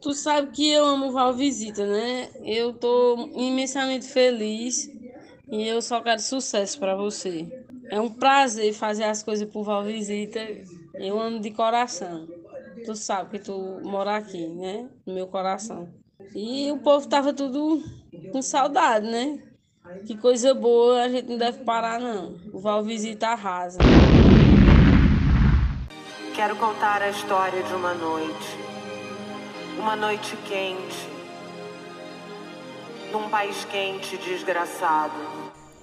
Tu sabe que eu amo Val Visita, né? Eu tô imensamente feliz e eu só quero sucesso para você. É um prazer fazer as coisas por Val Visita. Eu amo de coração. Tu sabe que tu mora aqui, né? No meu coração. E o povo tava tudo com saudade, né? Que coisa boa, a gente não deve parar, não. O Val Visita arrasa. Quero contar a história de uma noite. Uma noite quente. Num país quente desgraçado.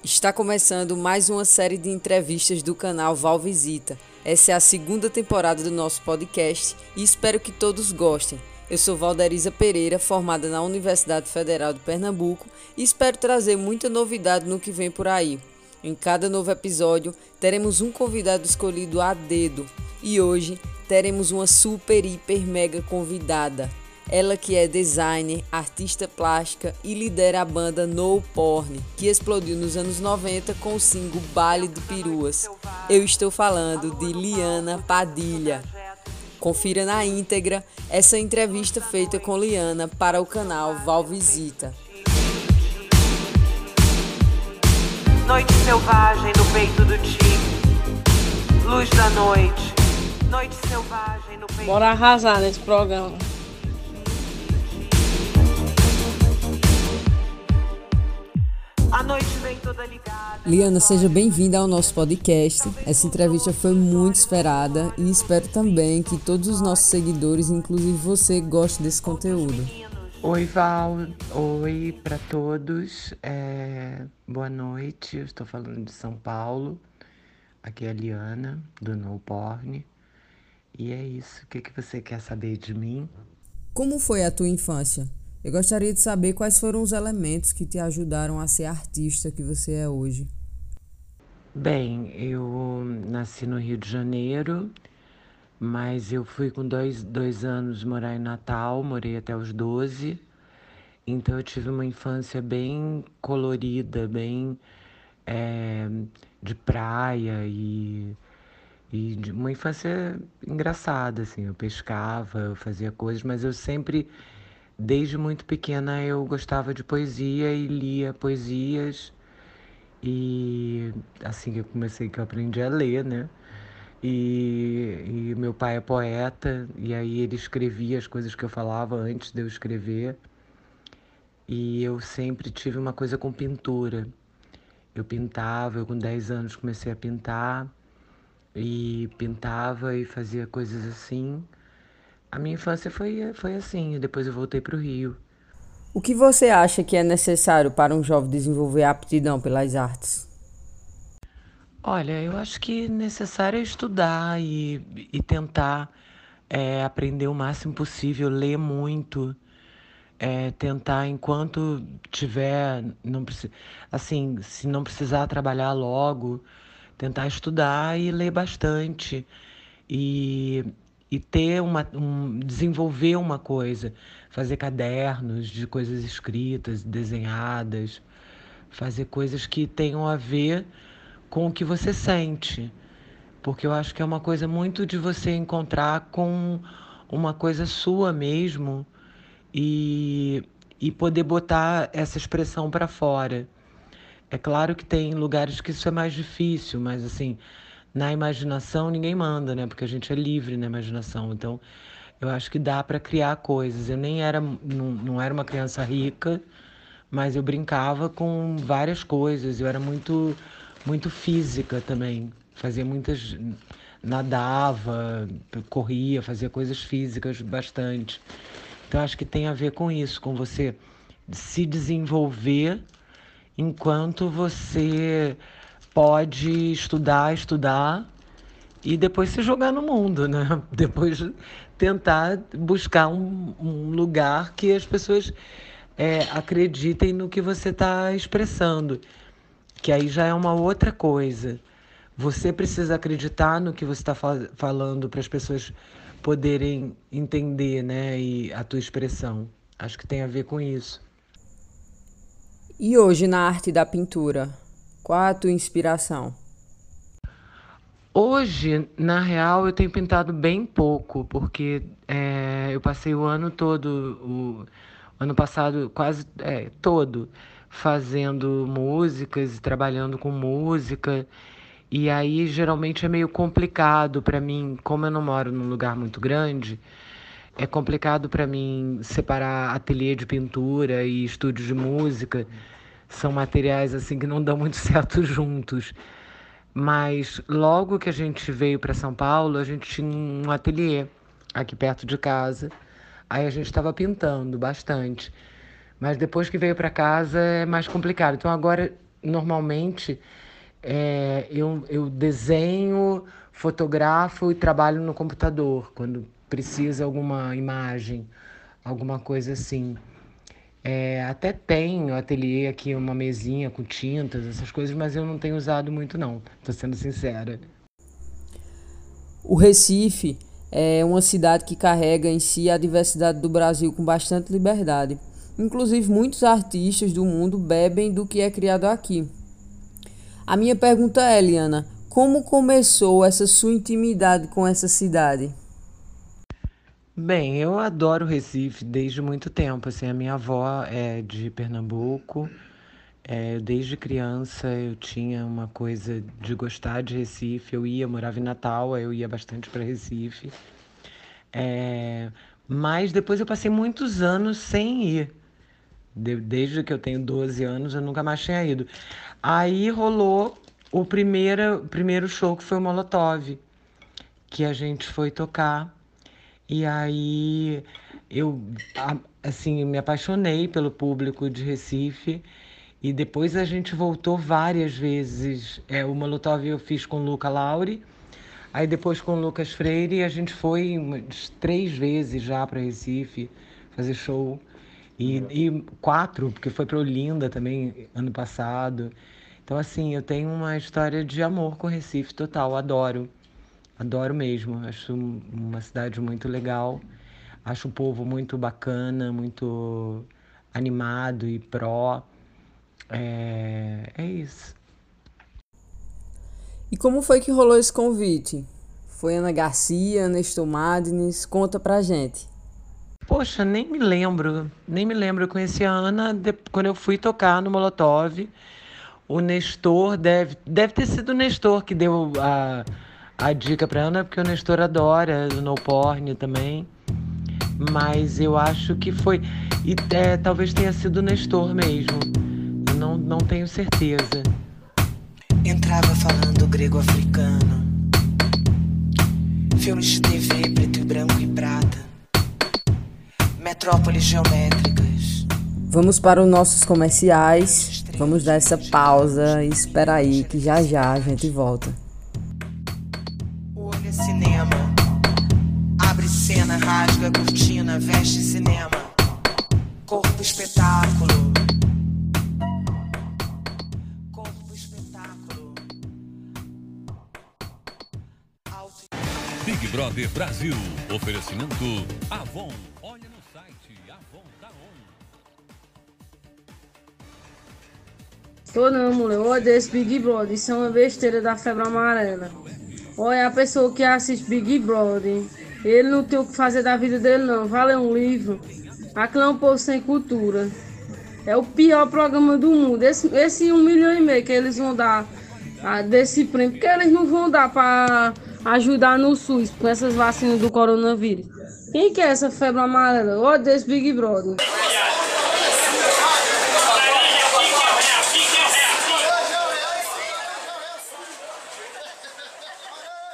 Está começando mais uma série de entrevistas do canal Val Visita. Essa é a segunda temporada do nosso podcast e espero que todos gostem. Eu sou Valderiza Pereira, formada na Universidade Federal de Pernambuco e espero trazer muita novidade no que vem por aí. Em cada novo episódio, teremos um convidado escolhido a dedo e hoje teremos uma super, hiper, mega convidada. Ela que é designer, artista plástica e lidera a banda No Porn, que explodiu nos anos 90 com o single Baile de Peruas. Eu estou falando de Liana Padilha. Confira na íntegra essa entrevista feita com Liana para o canal Val Visita. Noite selvagem no peito do tigre. Luz da noite. Noite selvagem no peito. Bora arrasar nesse programa. A noite vem toda ligada. Liana, seja bem-vinda ao nosso podcast. Essa entrevista foi muito esperada e espero também que todos os nossos seguidores, inclusive você, gostem desse conteúdo. Oi, Val. Oi para todos. É, Boa noite. Eu estou falando de São Paulo. Aqui é a Liana, do No Porn. E é isso. O que, que você quer saber de mim? Como foi a tua infância? Eu gostaria de saber quais foram os elementos que te ajudaram a ser artista que você é hoje. Bem, eu nasci no Rio de Janeiro, mas eu fui com dois, dois anos morar em Natal, morei até os 12. Então eu tive uma infância bem colorida, bem é, de praia e, e de uma infância engraçada, assim. Eu pescava, eu fazia coisas, mas eu sempre, desde muito pequena, eu gostava de poesia e lia poesias. E assim que eu comecei, que eu aprendi a ler, né? E, e meu pai é poeta, e aí ele escrevia as coisas que eu falava antes de eu escrever. E eu sempre tive uma coisa com pintura. Eu pintava, eu com 10 anos comecei a pintar, e pintava e fazia coisas assim. A minha infância foi, foi assim, e depois eu voltei para o Rio. O que você acha que é necessário para um jovem desenvolver aptidão pelas artes? Olha, eu acho que necessário é estudar e, e tentar é, aprender o máximo possível, ler muito, é, tentar enquanto tiver, não assim, se não precisar trabalhar logo, tentar estudar e ler bastante e, e ter uma, um, desenvolver uma coisa, fazer cadernos de coisas escritas, desenhadas, fazer coisas que tenham a ver com o que você sente. Porque eu acho que é uma coisa muito de você encontrar com uma coisa sua mesmo e, e poder botar essa expressão para fora. É claro que tem lugares que isso é mais difícil, mas assim, na imaginação ninguém manda, né? Porque a gente é livre na imaginação. Então, eu acho que dá para criar coisas. Eu nem era, não, não era uma criança rica, mas eu brincava com várias coisas. Eu era muito muito física também. Fazia muitas. nadava, corria, fazia coisas físicas bastante. Então acho que tem a ver com isso, com você se desenvolver enquanto você pode estudar, estudar e depois se jogar no mundo, né? Depois tentar buscar um, um lugar que as pessoas é, acreditem no que você está expressando que aí já é uma outra coisa. Você precisa acreditar no que você está fal falando para as pessoas poderem entender, né, e a tua expressão. Acho que tem a ver com isso. E hoje na arte da pintura, qual a tua inspiração? Hoje, na real, eu tenho pintado bem pouco, porque é, eu passei o ano todo, o ano passado quase é, todo, fazendo músicas e trabalhando com música. E aí geralmente é meio complicado para mim, como eu não moro num lugar muito grande, é complicado para mim separar ateliê de pintura e estúdio de música. São materiais assim que não dão muito certo juntos. Mas logo que a gente veio para São Paulo, a gente tinha um ateliê aqui perto de casa. Aí a gente estava pintando bastante. Mas depois que veio para casa é mais complicado. Então agora, normalmente, é, eu, eu desenho, fotografo e trabalho no computador quando precisa alguma imagem, alguma coisa assim. É, até tenho ateliê aqui, uma mesinha com tintas, essas coisas, mas eu não tenho usado muito não, tô sendo sincera. O Recife é uma cidade que carrega em si a diversidade do Brasil com bastante liberdade. Inclusive, muitos artistas do mundo bebem do que é criado aqui. A minha pergunta é, Eliana, como começou essa sua intimidade com essa cidade? Bem, eu adoro Recife desde muito tempo. Assim, a minha avó é de Pernambuco. É, desde criança eu tinha uma coisa de gostar de Recife. Eu ia, morava em Natal, eu ia bastante para Recife. É, mas depois eu passei muitos anos sem ir. De, desde que eu tenho 12 anos, eu nunca mais tinha ido. Aí rolou o primeiro, primeiro show que foi o Molotov, que a gente foi tocar. E aí eu assim me apaixonei pelo público de Recife e depois a gente voltou várias vezes. É, o Molotov eu fiz com o Luca Lauri, aí depois com o Lucas Freire a gente foi umas três vezes já para Recife fazer show. E, e quatro, porque foi para Olinda também ano passado. Então, assim, eu tenho uma história de amor com Recife total, adoro. Adoro mesmo, acho uma cidade muito legal. Acho o povo muito bacana, muito animado e pró. É, é isso. E como foi que rolou esse convite? Foi Ana Garcia, Nestor Madnes? Conta pra gente. Poxa, nem me lembro. Nem me lembro. Eu conheci a Ana de, quando eu fui tocar no Molotov. O Nestor deve, deve ter sido o Nestor que deu a a dica para Ana, porque o Nestor adora o no porn também. Mas eu acho que foi. E é, talvez tenha sido o Nestor mesmo. Não, não tenho certeza. Entrava falando grego-africano. Filmes de TV preto e branco e prata. Metrópoles geométricas. Vamos para os nossos comerciais. Vamos dar essa pausa e espera aí que já já a gente volta cinema. Abre cena, rasga cortina, veste cinema. Corpo espetáculo. Corpo espetáculo. Big Brother Brasil. Oferecimento Avon. Olha no site Avon tá on. Tô não, mulher. Eu odeio esse Big Brother. Isso é uma besteira da febre amarela. Olha, a pessoa que assiste Big Brother, ele não tem o que fazer da vida dele, não. Vale um livro. Aquilo é um povo sem cultura. É o pior programa do mundo. Esse, esse um milhão e meio que eles vão dar ah, desse prêmio, porque eles não vão dar para ajudar no SUS com essas vacinas do coronavírus. Quem que é essa febre amarela? Olha desse Big Brother.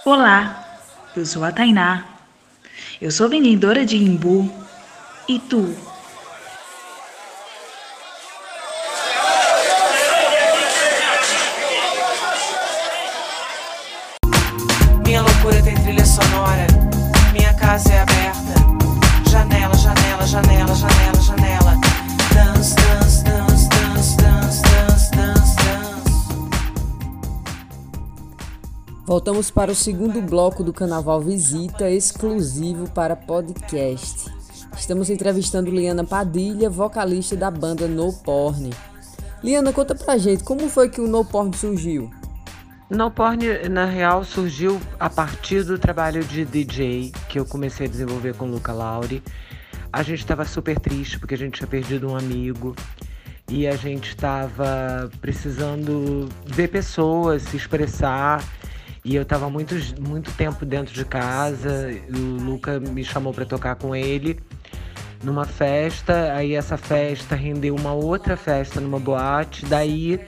Olá, eu sou a Tainá. Eu sou vendedora de imbu. E tu? Voltamos para o segundo bloco do Carnaval Visita, exclusivo para podcast. Estamos entrevistando Liana Padilha, vocalista da banda No Porn. Liana, conta pra gente como foi que o No Porn surgiu. No Porn, na real, surgiu a partir do trabalho de DJ que eu comecei a desenvolver com o Luca Lauri. A gente estava super triste porque a gente tinha perdido um amigo e a gente estava precisando ver pessoas, se expressar. E eu estava muito, muito tempo dentro de casa. O Luca me chamou para tocar com ele numa festa. Aí essa festa rendeu uma outra festa numa boate. Daí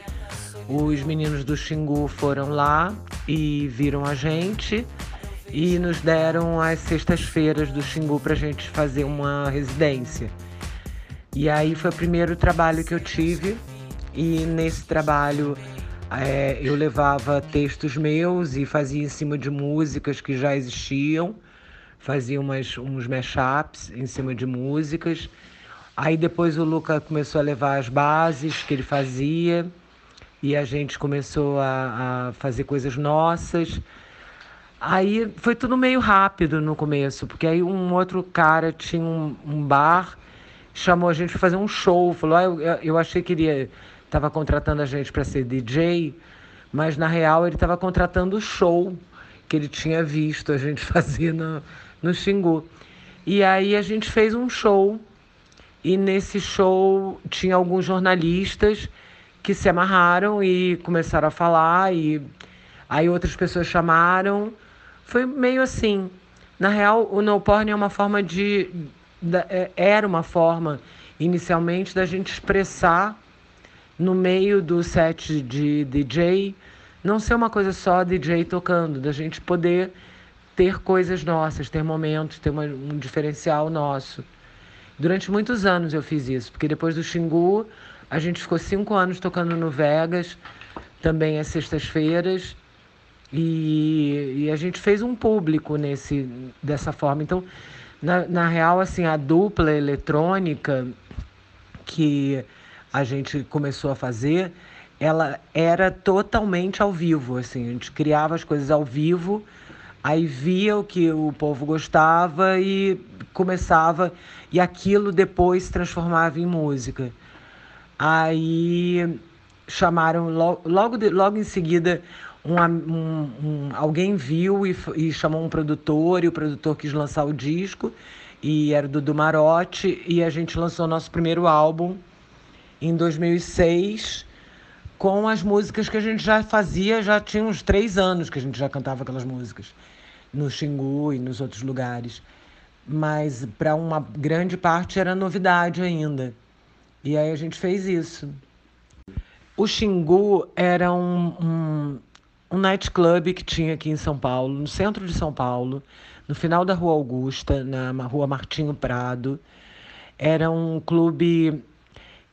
os meninos do Xingu foram lá e viram a gente e nos deram as sextas-feiras do Xingu para a gente fazer uma residência. E aí foi o primeiro trabalho que eu tive e nesse trabalho é, eu levava textos meus e fazia em cima de músicas que já existiam, fazia umas, uns mashups em cima de músicas. Aí depois o Luca começou a levar as bases que ele fazia e a gente começou a, a fazer coisas nossas. Aí foi tudo meio rápido no começo, porque aí um outro cara tinha um, um bar, chamou a gente para fazer um show, falou: ah, eu, eu achei que ele estava contratando a gente para ser DJ, mas na real ele estava contratando o show que ele tinha visto a gente fazer no, no Xingu. E aí a gente fez um show, e nesse show tinha alguns jornalistas que se amarraram e começaram a falar e aí outras pessoas chamaram. Foi meio assim. Na real, o no porn é uma forma de é, era uma forma inicialmente da gente expressar no meio do set de DJ, não ser uma coisa só DJ tocando, da gente poder ter coisas nossas, ter momentos, ter uma, um diferencial nosso. Durante muitos anos eu fiz isso, porque depois do Xingu a gente ficou cinco anos tocando no Vegas, também às sextas-feiras, e, e, a gente fez um público nesse, dessa forma. Então, na, na real, assim, a dupla eletrônica que a gente começou a fazer, ela era totalmente ao vivo, assim, a gente criava as coisas ao vivo, aí via o que o povo gostava e começava, e aquilo depois se transformava em música. Aí chamaram logo, logo, logo em seguida um, um, um, alguém viu e, e, chamou um produtor e o produtor quis lançar o disco e era do Dudu Marotti e a gente lançou nosso primeiro álbum em 2006 com as músicas que a gente já fazia, já tinha uns três anos que a gente já cantava aquelas músicas no Xingu e nos outros lugares. Mas para uma grande parte era novidade ainda. E aí a gente fez isso. O Xingu era um, um, um nightclub que tinha aqui em São Paulo, no centro de São Paulo, no final da Rua Augusta, na Rua Martinho Prado. Era um clube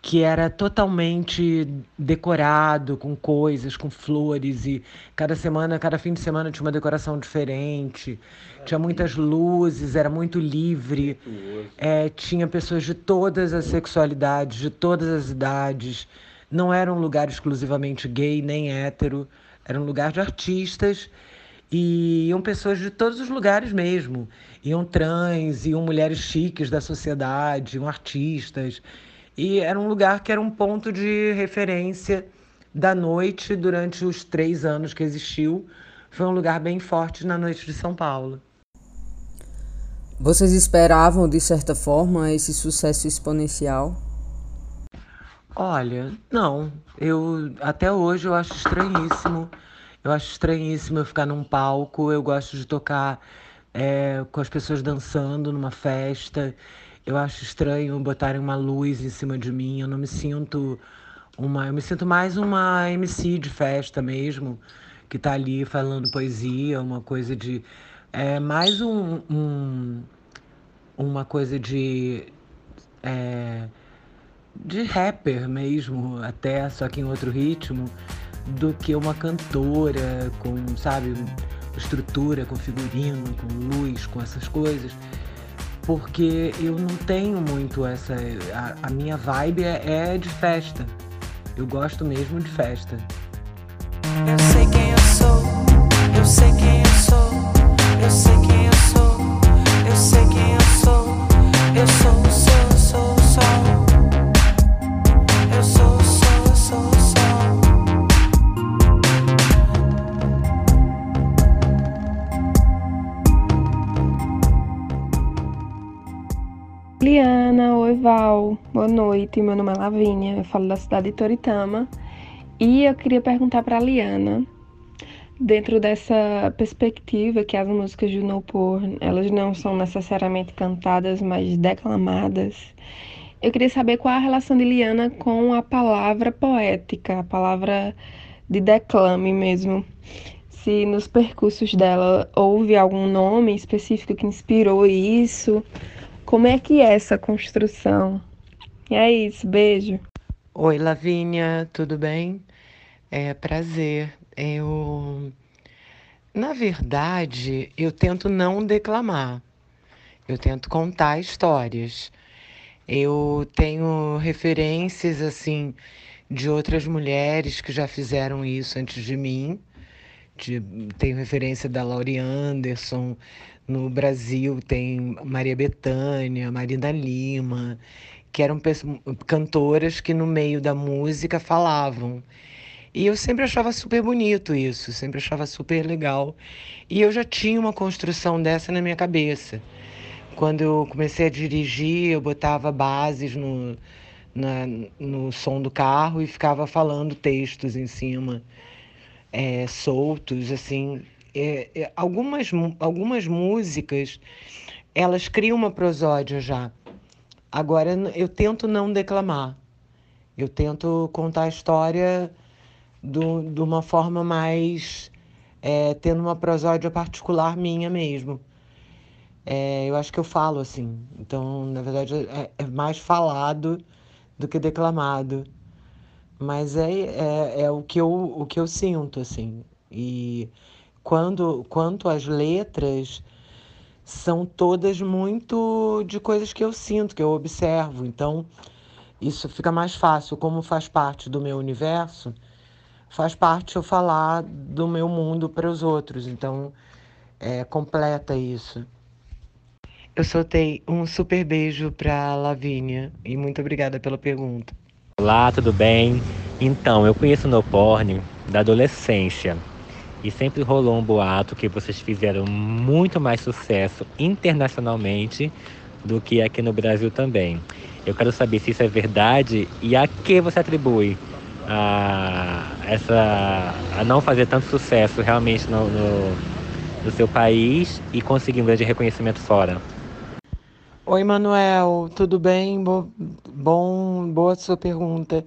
que era totalmente decorado com coisas, com flores e cada semana, cada fim de semana tinha uma decoração diferente, tinha muitas luzes, era muito livre, é, tinha pessoas de todas as sexualidades, de todas as idades, não era um lugar exclusivamente gay nem hétero, era um lugar de artistas. E iam pessoas de todos os lugares mesmo, iam trans, iam mulheres chiques da sociedade, iam artistas e era um lugar que era um ponto de referência da noite durante os três anos que existiu. Foi um lugar bem forte na noite de São Paulo. Vocês esperavam, de certa forma, esse sucesso exponencial? Olha, não. Eu até hoje eu acho estranhíssimo. Eu acho estranhíssimo eu ficar num palco. Eu gosto de tocar é, com as pessoas dançando numa festa. Eu acho estranho botarem uma luz em cima de mim. Eu não me sinto uma. Eu me sinto mais uma MC de festa mesmo, que tá ali falando poesia, uma coisa de. É mais um, um uma coisa de. É, de rapper mesmo, até, só que em outro ritmo, do que uma cantora com, sabe, estrutura, com figurino, com luz, com essas coisas porque eu não tenho muito essa. A, a minha vibe é, é, de festa. Eu gosto mesmo de festa. Eu sei quem eu sou, eu sei quem eu sou, eu sei quem eu sou, eu sei quem eu sou, eu sou, Val. Boa noite. Meu nome é Lavínia. Eu falo da cidade de Toritama. E eu queria perguntar para a Liana, dentro dessa perspectiva que as músicas de No Porn, elas não são necessariamente cantadas, mas declamadas. Eu queria saber qual a relação de Liana com a palavra poética, a palavra de declame mesmo. Se nos percursos dela houve algum nome específico que inspirou isso, como é que é essa construção? E é isso, beijo. Oi, Lavínia, tudo bem? É prazer. Eu, na verdade, eu tento não declamar. Eu tento contar histórias. Eu tenho referências assim de outras mulheres que já fizeram isso antes de mim. De, tenho referência da Laurie Anderson. No Brasil tem Maria Bethânia, Marina Lima, que eram cantoras que no meio da música falavam. E eu sempre achava super bonito isso, sempre achava super legal. E eu já tinha uma construção dessa na minha cabeça. Quando eu comecei a dirigir, eu botava bases no, na, no som do carro e ficava falando textos em cima, é, soltos, assim. É, é, algumas, algumas músicas, elas criam uma prosódia já. Agora, eu tento não declamar. Eu tento contar a história do, de uma forma mais. É, tendo uma prosódia particular minha mesmo. É, eu acho que eu falo assim. Então, na verdade, é, é mais falado do que declamado. Mas é, é, é, o, que eu, o que eu sinto, assim. E quando, quanto às letras, são todas muito de coisas que eu sinto, que eu observo. Então, isso fica mais fácil. Como faz parte do meu universo, faz parte eu falar do meu mundo para os outros. Então, é, completa isso. Eu soltei um super beijo para Lavínia e muito obrigada pela pergunta. Olá, tudo bem? Então, eu conheço no porn da adolescência e sempre rolou um boato que vocês fizeram muito mais sucesso internacionalmente do que aqui no Brasil também. Eu quero saber se isso é verdade e a que você atribui a, essa, a não fazer tanto sucesso realmente no, no, no seu país e conseguir um grande reconhecimento fora. Oi, Manuel, tudo bem? Bo bom, boa sua pergunta.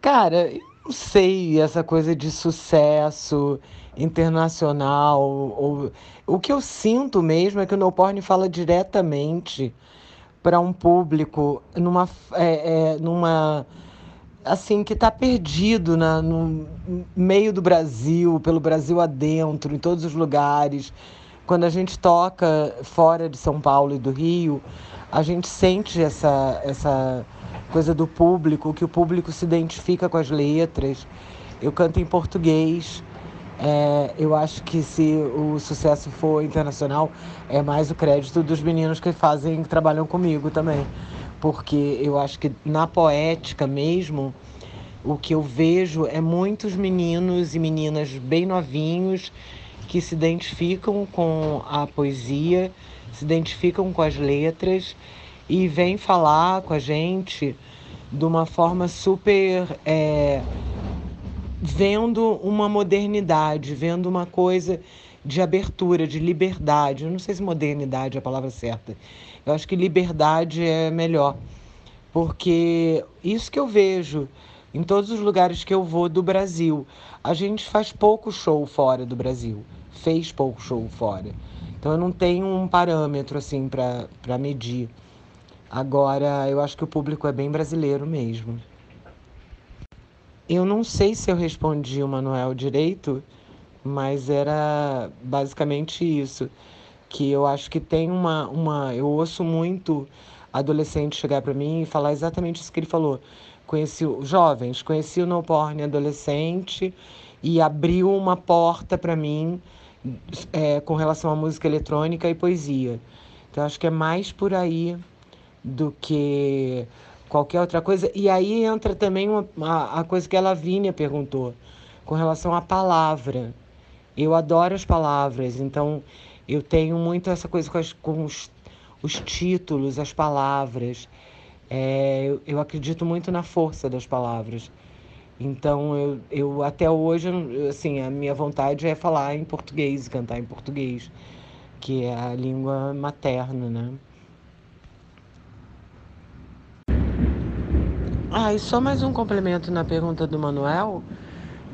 Cara, não sei essa coisa de sucesso internacional. Ou... O que eu sinto mesmo é que o No Porn fala diretamente para um público numa, é, é, numa assim que está perdido na, no meio do Brasil, pelo Brasil adentro, em todos os lugares. Quando a gente toca fora de São Paulo e do Rio, a gente sente essa, essa coisa do público, que o público se identifica com as letras. Eu canto em português. É, eu acho que se o sucesso for internacional, é mais o crédito dos meninos que fazem, que trabalham comigo também porque eu acho que na poética mesmo, o que eu vejo é muitos meninos e meninas bem novinhos que se identificam com a poesia, se identificam com as letras e vêm falar com a gente de uma forma super. É, vendo uma modernidade, vendo uma coisa de abertura, de liberdade. Eu não sei se modernidade é a palavra certa. Eu acho que liberdade é melhor. Porque isso que eu vejo em todos os lugares que eu vou do Brasil, a gente faz pouco show fora do Brasil. Fez pouco show fora. Então eu não tenho um parâmetro assim para medir. Agora, eu acho que o público é bem brasileiro mesmo. Eu não sei se eu respondi o Manuel direito, mas era basicamente isso. Que eu acho que tem uma. uma eu ouço muito adolescente chegar para mim e falar exatamente isso que ele falou. Conheci jovens, conheci o No Porn adolescente e abriu uma porta para mim é, com relação à música eletrônica e poesia. Então acho que é mais por aí do que qualquer outra coisa. E aí entra também uma, a, a coisa que a Lavínia perguntou, com relação à palavra. Eu adoro as palavras, então eu tenho muito essa coisa com, as, com os, os títulos, as palavras. É, eu, eu acredito muito na força das palavras. Então, eu, eu até hoje, assim, a minha vontade é falar em português, cantar em português, que é a língua materna, né? Ah, e só mais um complemento na pergunta do Manuel.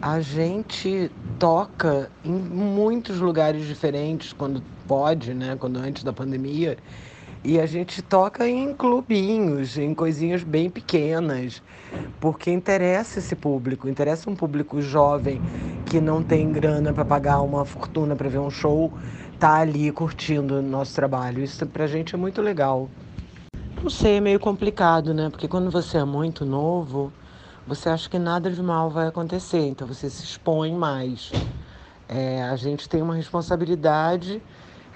A gente toca em muitos lugares diferentes quando pode, né? Quando antes da pandemia. E a gente toca em clubinhos, em coisinhas bem pequenas, porque interessa esse público, interessa um público jovem que não tem grana para pagar uma fortuna para ver um show, tá ali curtindo o nosso trabalho. Isso pra gente é muito legal. Não sei, é meio complicado, né? Porque quando você é muito novo, você acha que nada de mal vai acontecer, então você se expõe mais. É, a gente tem uma responsabilidade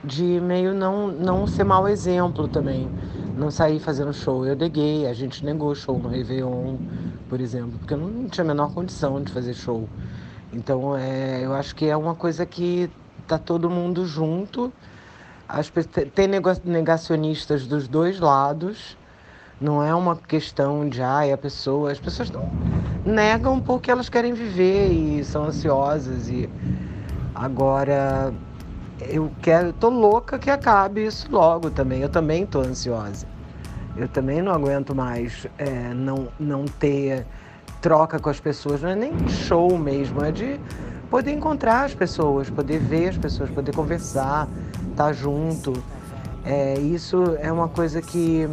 de meio não, não ser mau exemplo também. Não sair fazendo show. Eu neguei, a gente negou show no Réveillon, por exemplo, porque eu não tinha a menor condição de fazer show. Então, é, eu acho que é uma coisa que tá todo mundo junto. As, tem negacionistas dos dois lados. Não é uma questão de, ai, a pessoa. As pessoas não negam porque elas querem viver e são ansiosas. E agora eu quero, tô louca que acabe isso logo também. Eu também tô ansiosa. Eu também não aguento mais é, não, não ter troca com as pessoas. Não é nem show mesmo, é de poder encontrar as pessoas, poder ver as pessoas, poder conversar, estar tá junto. É, isso é uma coisa que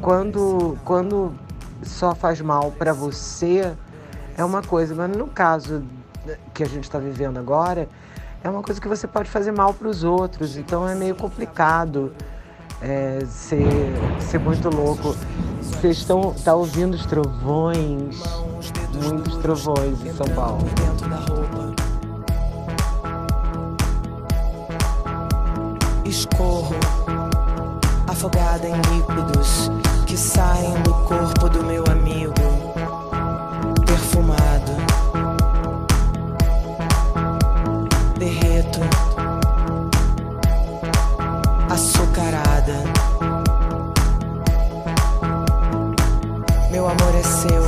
quando, quando só faz mal para você é uma coisa, mas no caso que a gente está vivendo agora, é uma coisa que você pode fazer mal para os outros, então é meio complicado é, ser, ser muito louco. Vocês estão tá ouvindo os trovões, muitos trovões em São Paulo. Escorro, afogada em líquidos que saem do corpo do meu amigo, perfumado. Derreto, açucarada. Meu amor é seu,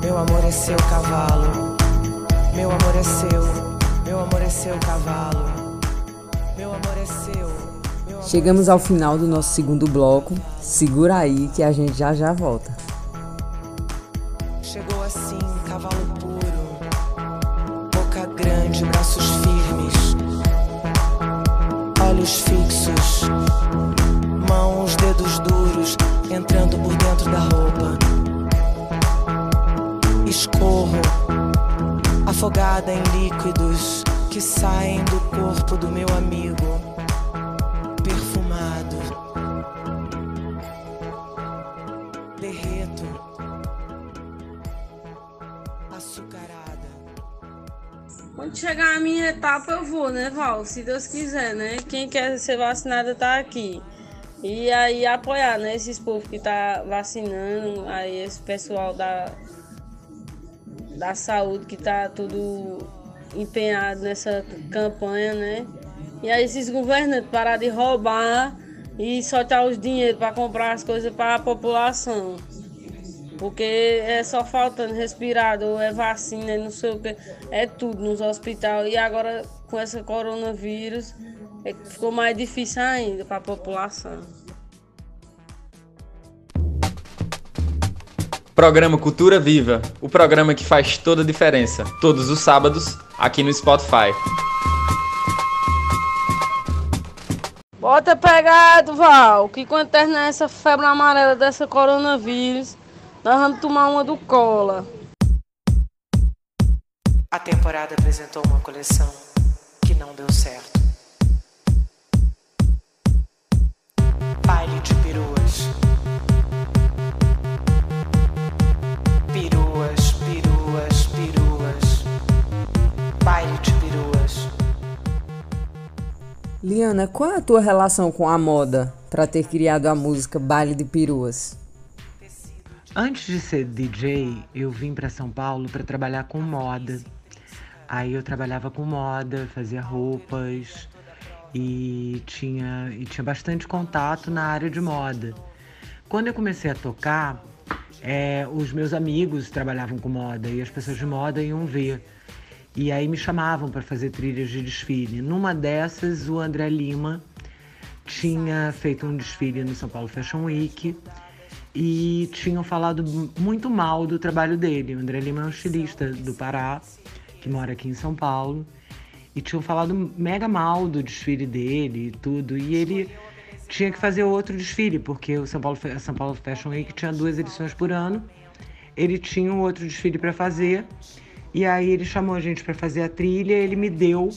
meu amor é seu cavalo. Meu amor é seu, meu amor é seu cavalo. Chegamos ao final do nosso segundo bloco. Segura aí que a gente já já volta. Eu vou, né, Val? Se Deus quiser, né? Quem quer ser vacinado tá aqui. E aí apoiar, né? Esses povos que tá vacinando, aí esse pessoal da, da saúde que tá tudo empenhado nessa campanha, né? E aí esses governantes parar de roubar e soltar os dinheiros para comprar as coisas para a população. Porque é só faltando respirador, é vacina, é não sei o que, é tudo nos hospitais. E agora com essa coronavírus é, ficou mais difícil ainda para a população. Programa Cultura Viva, o programa que faz toda a diferença, todos os sábados, aqui no Spotify. Bota pegado, Val, que quando terminar essa febre amarela dessa coronavírus, nós vamos tomar uma do cola. A temporada apresentou uma coleção deu certo. Baile de peruas. Peruas, peruas, peruas. Baile de peruas. Liana, qual é a tua relação com a moda para ter criado a música Baile de Peruas? Antes de ser DJ, eu vim para São Paulo para trabalhar com moda. Aí eu trabalhava com moda, fazia roupas e tinha, e tinha bastante contato na área de moda. Quando eu comecei a tocar, é, os meus amigos trabalhavam com moda e as pessoas de moda iam ver. E aí me chamavam para fazer trilhas de desfile. Numa dessas, o André Lima tinha feito um desfile no São Paulo Fashion Week e tinham falado muito mal do trabalho dele. O André Lima é um estilista do Pará, que mora aqui em São Paulo, e tinham falado mega mal do desfile dele e tudo. E ele tinha que fazer outro desfile, porque o São Paulo, São Paulo Fashion Week tinha duas edições por ano. Ele tinha um outro desfile para fazer. E aí ele chamou a gente para fazer a trilha, ele me deu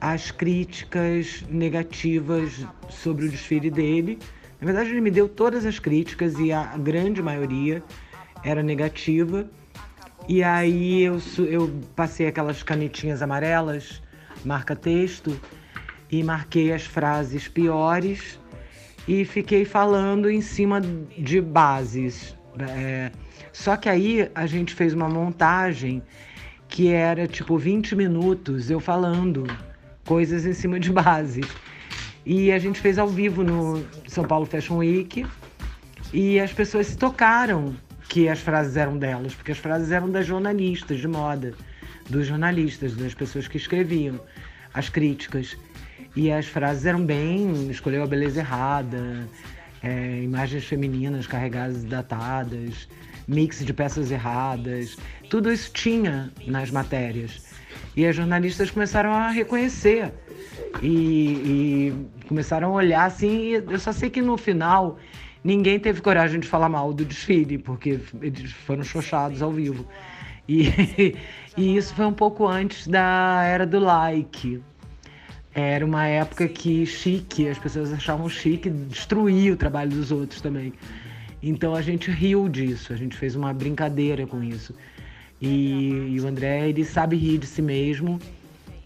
as críticas negativas sobre o desfile dele. Na verdade, ele me deu todas as críticas e a grande maioria era negativa. E aí eu, eu passei aquelas canetinhas amarelas, marca texto, e marquei as frases piores e fiquei falando em cima de bases. É, só que aí a gente fez uma montagem que era tipo 20 minutos eu falando coisas em cima de bases. E a gente fez ao vivo no São Paulo Fashion Week e as pessoas se tocaram que as frases eram delas, porque as frases eram das jornalistas de moda, dos jornalistas, das pessoas que escreviam as críticas. E as frases eram bem, escolheu a beleza errada, é, imagens femininas carregadas e datadas, mix de peças erradas, tudo isso tinha nas matérias. E as jornalistas começaram a reconhecer e, e começaram a olhar assim. eu só sei que no final ninguém teve coragem de falar mal do desfile, porque eles foram xoxados ao vivo. E, e isso foi um pouco antes da era do like. Era uma época que chique, as pessoas achavam chique destruir o trabalho dos outros também. Então a gente riu disso, a gente fez uma brincadeira com isso. E, e, o André, ele sabe rir de si mesmo.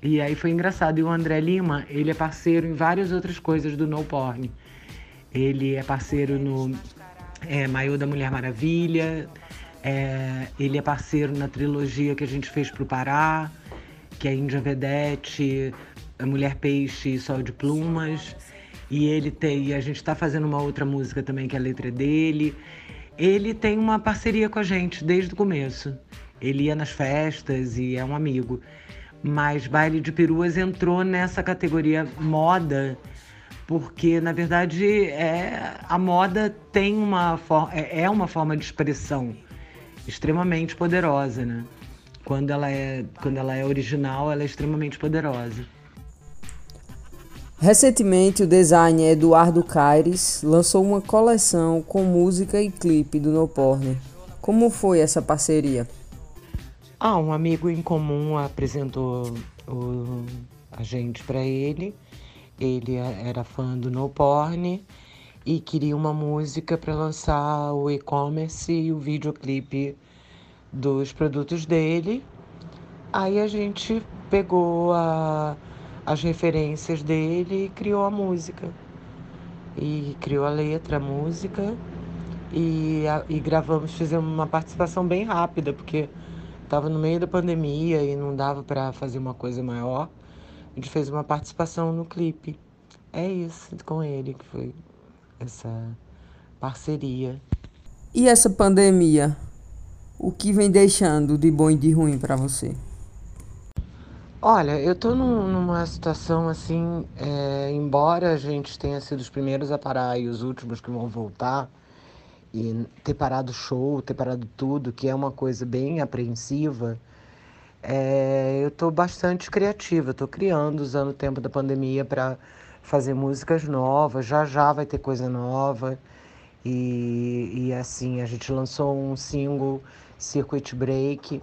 E aí foi engraçado. E o André Lima, ele é parceiro em várias outras coisas do No Porn. Ele é parceiro no é, da Mulher Maravilha. É, ele é parceiro na trilogia que a gente fez pro Pará, que é Índia Vedete, a Mulher Peixe e Sol de Plumas. E ele tem, e a gente está fazendo uma outra música também que a letra é dele. Ele tem uma parceria com a gente desde o começo. Ele ia nas festas e é um amigo. Mas Baile de Peruas entrou nessa categoria moda, porque na verdade é, a moda tem uma é, é uma forma de expressão extremamente poderosa, né? Quando ela é, quando ela é original, ela é extremamente poderosa. Recentemente, o designer Eduardo Caires lançou uma coleção com música e clipe do No Porn. Como foi essa parceria? Ah, um amigo em comum apresentou o, a gente para ele. Ele era fã do No Porn e queria uma música para lançar o e-commerce e o videoclipe dos produtos dele. Aí a gente pegou a as referências dele e criou a música. E criou a letra, a música, e, a, e gravamos, fizemos uma participação bem rápida, porque estava no meio da pandemia e não dava para fazer uma coisa maior. Gente fez uma participação no clipe. É isso com ele que foi essa parceria. E essa pandemia? O que vem deixando de bom e de ruim para você? Olha, eu tô num, numa situação assim, é, embora a gente tenha sido os primeiros a parar e os últimos que vão voltar, e ter parado o show, ter parado tudo, que é uma coisa bem apreensiva, é, eu tô bastante criativa, tô criando, usando o tempo da pandemia para fazer músicas novas, já já vai ter coisa nova. E, e assim, a gente lançou um single, Circuit Break,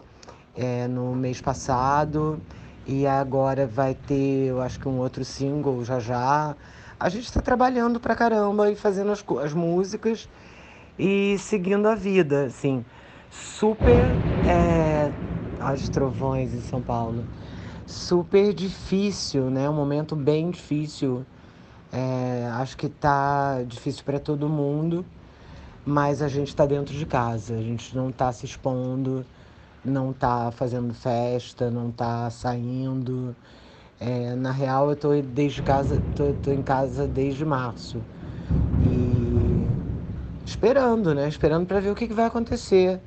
é, no mês passado. E agora vai ter, eu acho que um outro single já já. A gente está trabalhando pra caramba e fazendo as, as músicas e seguindo a vida, assim. Super. É, as trovões em São Paulo. Super difícil, né? Um momento bem difícil. É, acho que tá difícil para todo mundo, mas a gente está dentro de casa, a gente não está se expondo não tá fazendo festa, não tá saindo. É, na real, eu tô desde casa, tô, tô em casa desde março. E esperando, né? Esperando para ver o que, que vai acontecer.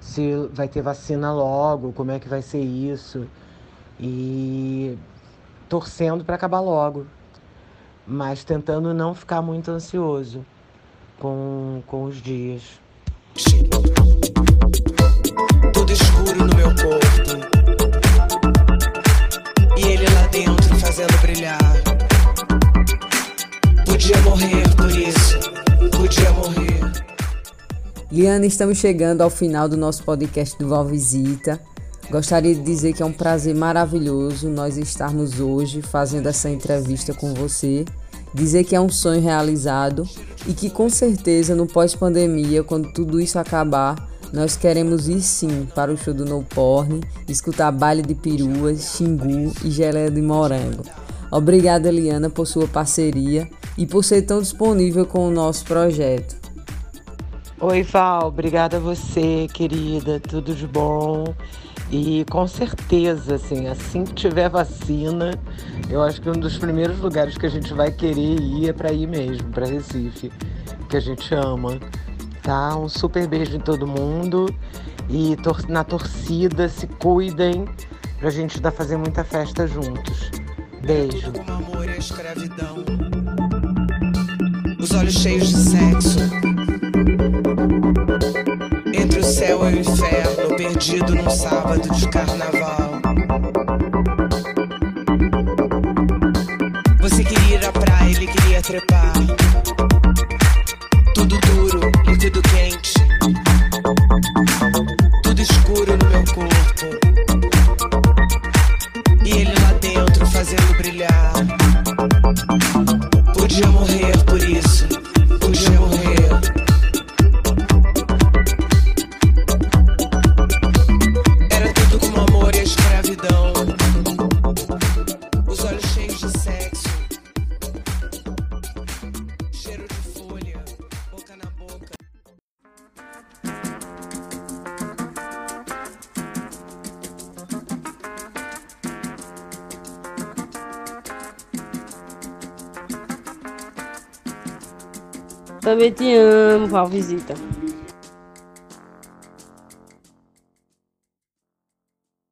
Se vai ter vacina logo, como é que vai ser isso. E torcendo para acabar logo. Mas tentando não ficar muito ansioso com, com os dias. Tudo escuro no meu corpo. E ele lá dentro fazendo brilhar. Podia morrer por isso. Podia morrer. Liana, estamos chegando ao final do nosso podcast do Val Visita. Gostaria de dizer que é um prazer maravilhoso nós estarmos hoje fazendo essa entrevista com você. Dizer que é um sonho realizado e que com certeza no pós-pandemia, quando tudo isso acabar, nós queremos ir sim para o show do No Porn, escutar baile de peruas, xingu e geleia de morango. Obrigada, Eliana, por sua parceria e por ser tão disponível com o nosso projeto. Oi, Val, obrigada a você, querida, tudo de bom. E com certeza, assim, assim que tiver vacina, eu acho que um dos primeiros lugares que a gente vai querer ir é para ir mesmo, para Recife, que a gente ama. Tá? Um super beijo em todo mundo e tor na torcida, se cuidem pra gente ainda fazer muita festa juntos. Beijo. Como amor a escravidão. Os olhos cheios de sexo. Céu e o inferno, perdido num sábado de carnaval. Você queria ir à praia, ele queria trepar. Também te amo, Val Visita.